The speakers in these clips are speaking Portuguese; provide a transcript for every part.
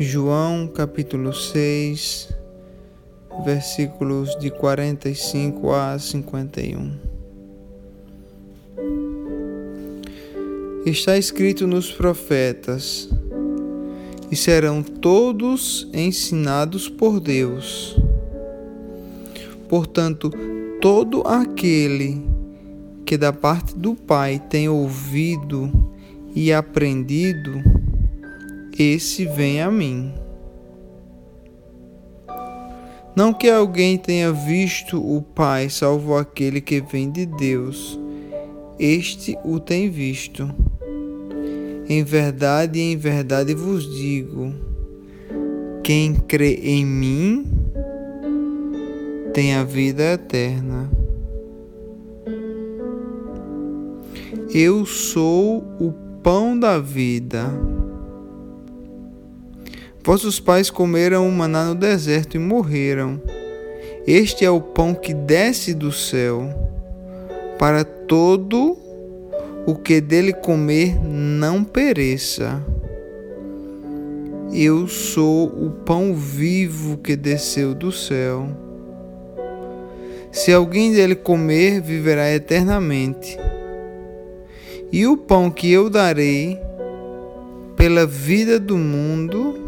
João capítulo 6, versículos de 45 a 51. Está escrito nos profetas: e serão todos ensinados por Deus. Portanto, todo aquele que da parte do Pai tem ouvido e aprendido, esse vem a mim. Não que alguém tenha visto o Pai, salvo aquele que vem de Deus. Este o tem visto. Em verdade, em verdade vos digo: quem crê em mim tem a vida eterna. Eu sou o pão da vida. Vossos pais comeram o maná no deserto e morreram. Este é o pão que desce do céu para todo o que dele comer não pereça. Eu sou o pão vivo que desceu do céu. Se alguém dele comer, viverá eternamente. E o pão que eu darei pela vida do mundo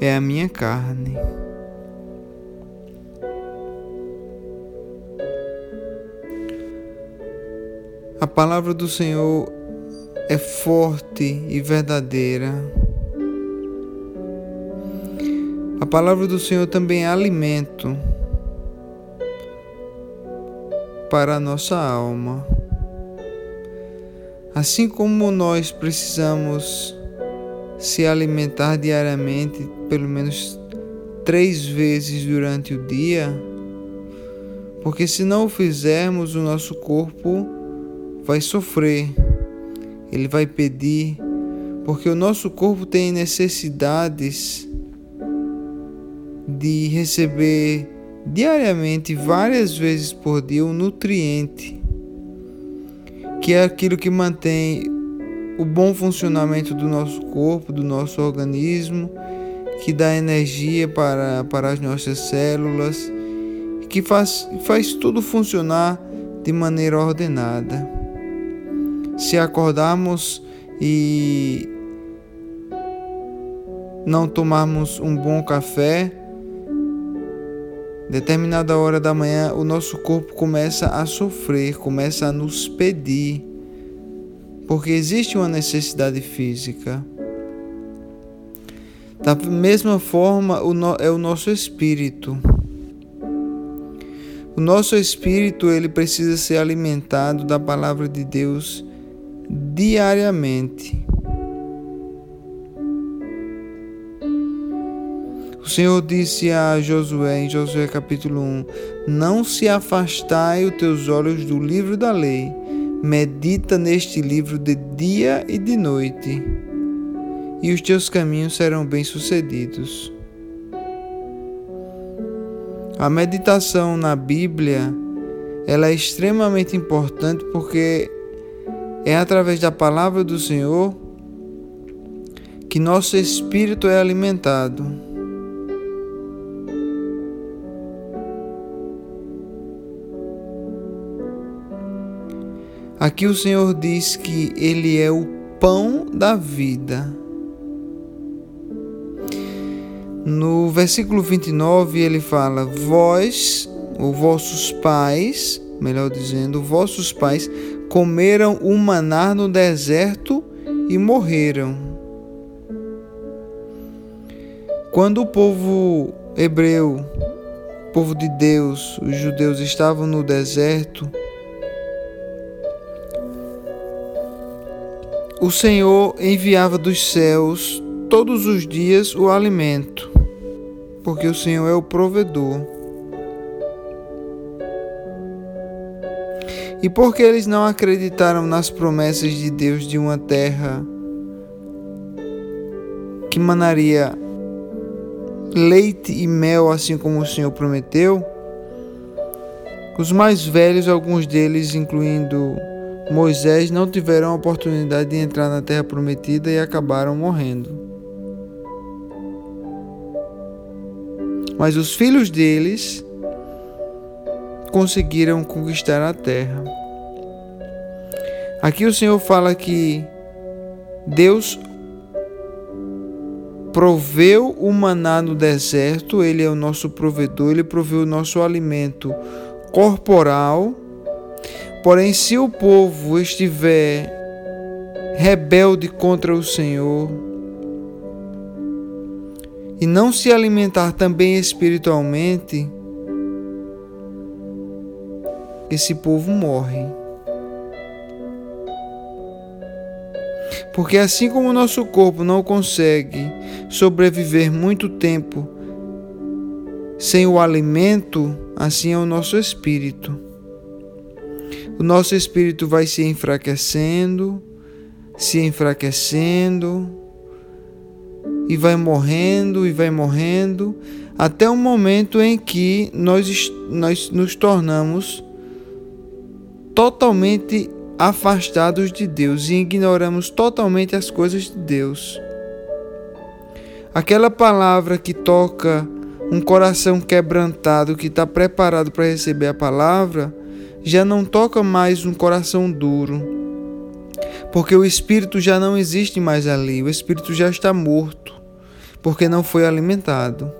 é a minha carne. A palavra do Senhor é forte e verdadeira. A palavra do Senhor também é alimento para a nossa alma. Assim como nós precisamos se alimentar diariamente, pelo menos três vezes durante o dia, porque se não o fizermos, o nosso corpo vai sofrer, ele vai pedir, porque o nosso corpo tem necessidades de receber diariamente, várias vezes por dia, um nutriente que é aquilo que mantém o bom funcionamento do nosso corpo, do nosso organismo, que dá energia para, para as nossas células, que faz, faz tudo funcionar de maneira ordenada. Se acordarmos e não tomarmos um bom café, determinada hora da manhã, o nosso corpo começa a sofrer, começa a nos pedir, porque existe uma necessidade física. Da mesma forma, é o nosso espírito. O nosso espírito ele precisa ser alimentado da palavra de Deus diariamente. O Senhor disse a Josué, em Josué capítulo 1: Não se afastai os teus olhos do livro da lei, medita neste livro de dia e de noite, e os teus caminhos serão bem-sucedidos. A meditação na Bíblia ela é extremamente importante porque é através da palavra do Senhor que nosso espírito é alimentado. Aqui o Senhor diz que Ele é o pão da vida. No versículo 29 ele fala: Vós, ou vossos pais, melhor dizendo, vossos pais comeram o maná no deserto e morreram. Quando o povo hebreu, o povo de Deus, os judeus estavam no deserto, O Senhor enviava dos céus todos os dias o alimento, porque o Senhor é o provedor. E porque eles não acreditaram nas promessas de Deus de uma terra que manaria leite e mel, assim como o Senhor prometeu, os mais velhos, alguns deles, incluindo Moisés não tiveram a oportunidade de entrar na terra prometida e acabaram morrendo. Mas os filhos deles conseguiram conquistar a terra. Aqui o Senhor fala que Deus proveu o maná no deserto, ele é o nosso provedor, ele proveu o nosso alimento corporal. Porém, se o povo estiver rebelde contra o Senhor e não se alimentar também espiritualmente, esse povo morre. Porque assim como o nosso corpo não consegue sobreviver muito tempo sem o alimento, assim é o nosso espírito. O nosso espírito vai se enfraquecendo, se enfraquecendo, e vai morrendo e vai morrendo, até o momento em que nós, nós nos tornamos totalmente afastados de Deus e ignoramos totalmente as coisas de Deus. Aquela palavra que toca um coração quebrantado que está preparado para receber a palavra, já não toca mais um coração duro, porque o espírito já não existe mais ali, o espírito já está morto, porque não foi alimentado.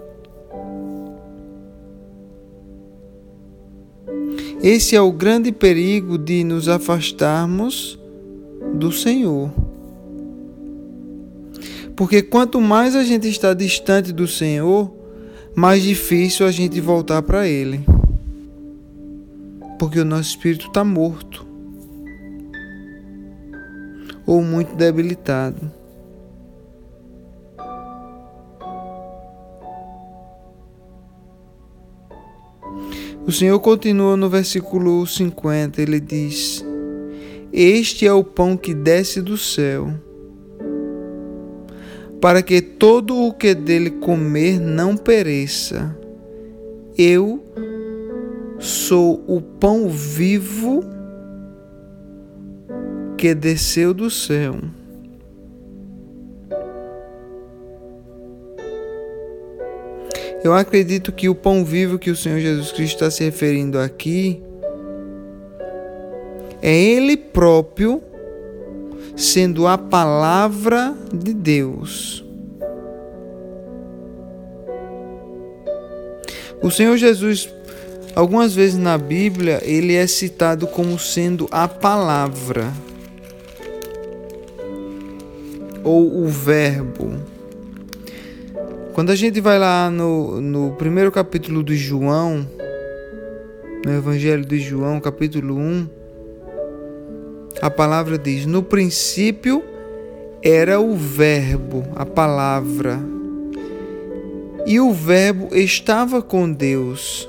Esse é o grande perigo de nos afastarmos do Senhor. Porque quanto mais a gente está distante do Senhor, mais difícil a gente voltar para Ele. Porque o nosso espírito está morto ou muito debilitado. O Senhor continua no versículo 50, ele diz: Este é o pão que desce do céu, para que todo o que dele comer não pereça. Eu sou o pão vivo que desceu do céu. Eu acredito que o pão vivo que o Senhor Jesus Cristo está se referindo aqui é Ele próprio sendo a palavra de Deus. O Senhor Jesus, algumas vezes na Bíblia, ele é citado como sendo a palavra ou o Verbo. Quando a gente vai lá no, no primeiro capítulo de João, no Evangelho de João, capítulo 1, a palavra diz: No princípio era o Verbo, a palavra, e o Verbo estava com Deus,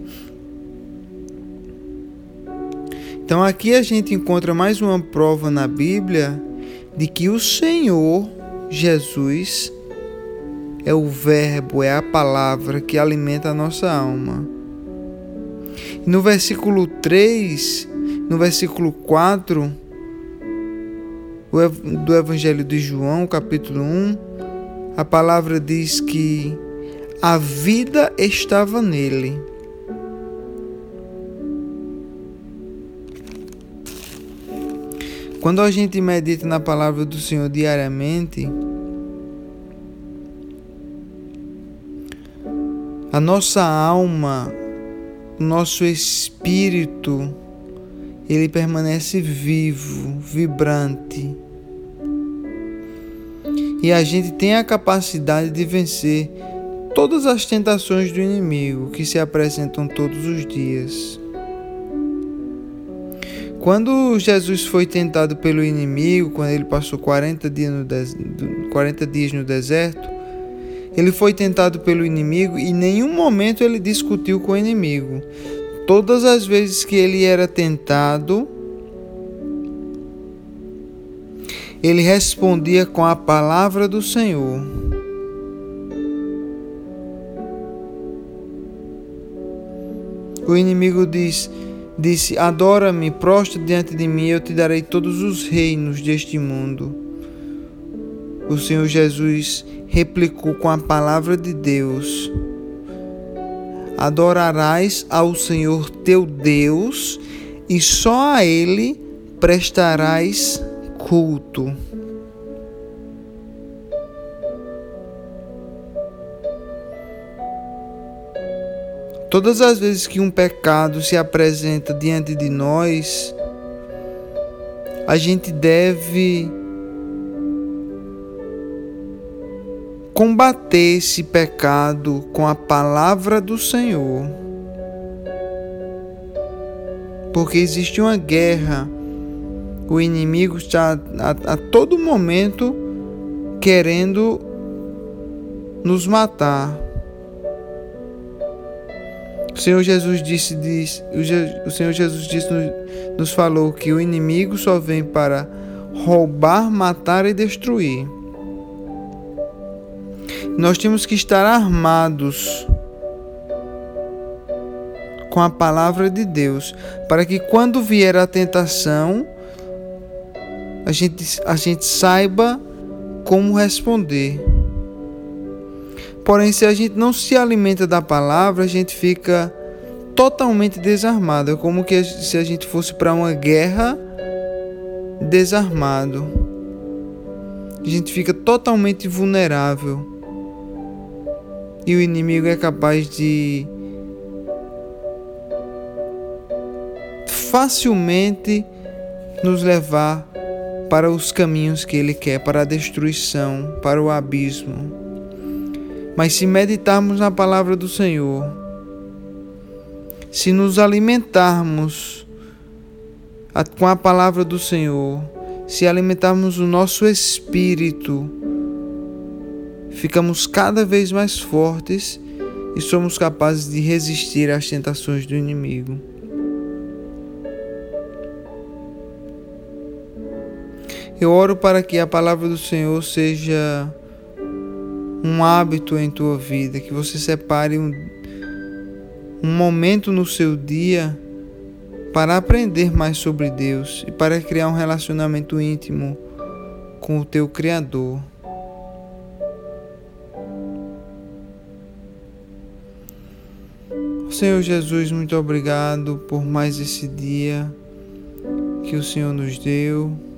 Então aqui a gente encontra mais uma prova na Bíblia de que o Senhor Jesus é o Verbo, é a palavra que alimenta a nossa alma. No versículo 3, no versículo 4 do Evangelho de João, capítulo 1, a palavra diz que a vida estava nele. Quando a gente medita na palavra do Senhor diariamente, a nossa alma, o nosso espírito, ele permanece vivo, vibrante. E a gente tem a capacidade de vencer todas as tentações do inimigo que se apresentam todos os dias. Quando Jesus foi tentado pelo inimigo, quando ele passou 40 dias no, des... 40 dias no deserto, ele foi tentado pelo inimigo e em nenhum momento ele discutiu com o inimigo. Todas as vezes que ele era tentado, ele respondia com a palavra do Senhor. O inimigo diz, disse: Adora-me, prostra diante de mim, eu te darei todos os reinos deste mundo. O Senhor Jesus replicou com a palavra de Deus: Adorarás ao Senhor teu Deus e só a Ele prestarás culto. Todas as vezes que um pecado se apresenta diante de nós, a gente deve combater esse pecado com a palavra do Senhor. Porque existe uma guerra o inimigo está a, a todo momento querendo nos matar. O Senhor Jesus disse, disse o Senhor Jesus disse, nos falou que o inimigo só vem para roubar, matar e destruir. Nós temos que estar armados com a palavra de Deus, para que quando vier a tentação, a gente, a gente saiba como responder. Porém, se a gente não se alimenta da palavra, a gente fica totalmente desarmado. É como que se a gente fosse para uma guerra desarmado. A gente fica totalmente vulnerável. E o inimigo é capaz de facilmente nos levar para os caminhos que Ele quer, para a destruição, para o abismo. Mas se meditarmos na palavra do Senhor, se nos alimentarmos com a palavra do Senhor, se alimentarmos o nosso espírito, ficamos cada vez mais fortes e somos capazes de resistir às tentações do inimigo. Eu oro para que a palavra do Senhor seja um hábito em tua vida, que você separe um, um momento no seu dia para aprender mais sobre Deus e para criar um relacionamento íntimo com o teu Criador. Senhor Jesus, muito obrigado por mais esse dia que o Senhor nos deu.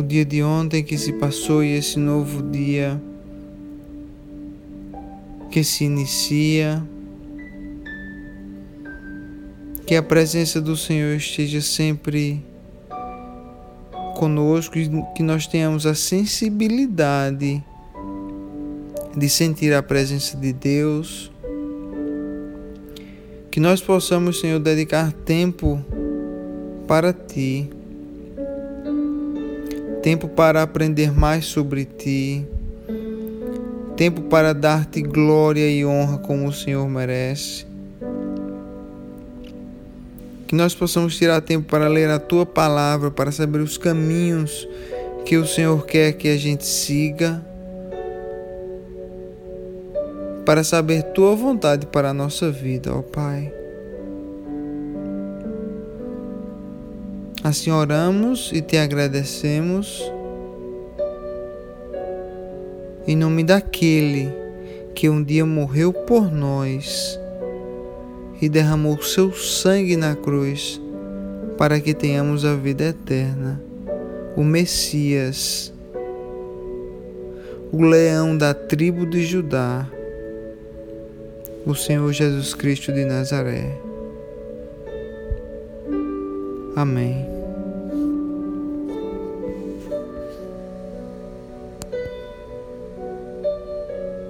O dia de ontem que se passou e esse novo dia que se inicia. Que a presença do Senhor esteja sempre conosco e que nós tenhamos a sensibilidade de sentir a presença de Deus. Que nós possamos, Senhor, dedicar tempo para Ti tempo para aprender mais sobre ti, tempo para dar-te glória e honra como o Senhor merece. Que nós possamos tirar tempo para ler a tua palavra, para saber os caminhos que o Senhor quer que a gente siga, para saber tua vontade para a nossa vida, ó Pai. Assim oramos e te agradecemos em nome daquele que um dia morreu por nós e derramou seu sangue na cruz para que tenhamos a vida eterna. O Messias, o leão da tribo de Judá, o Senhor Jesus Cristo de Nazaré. Amém.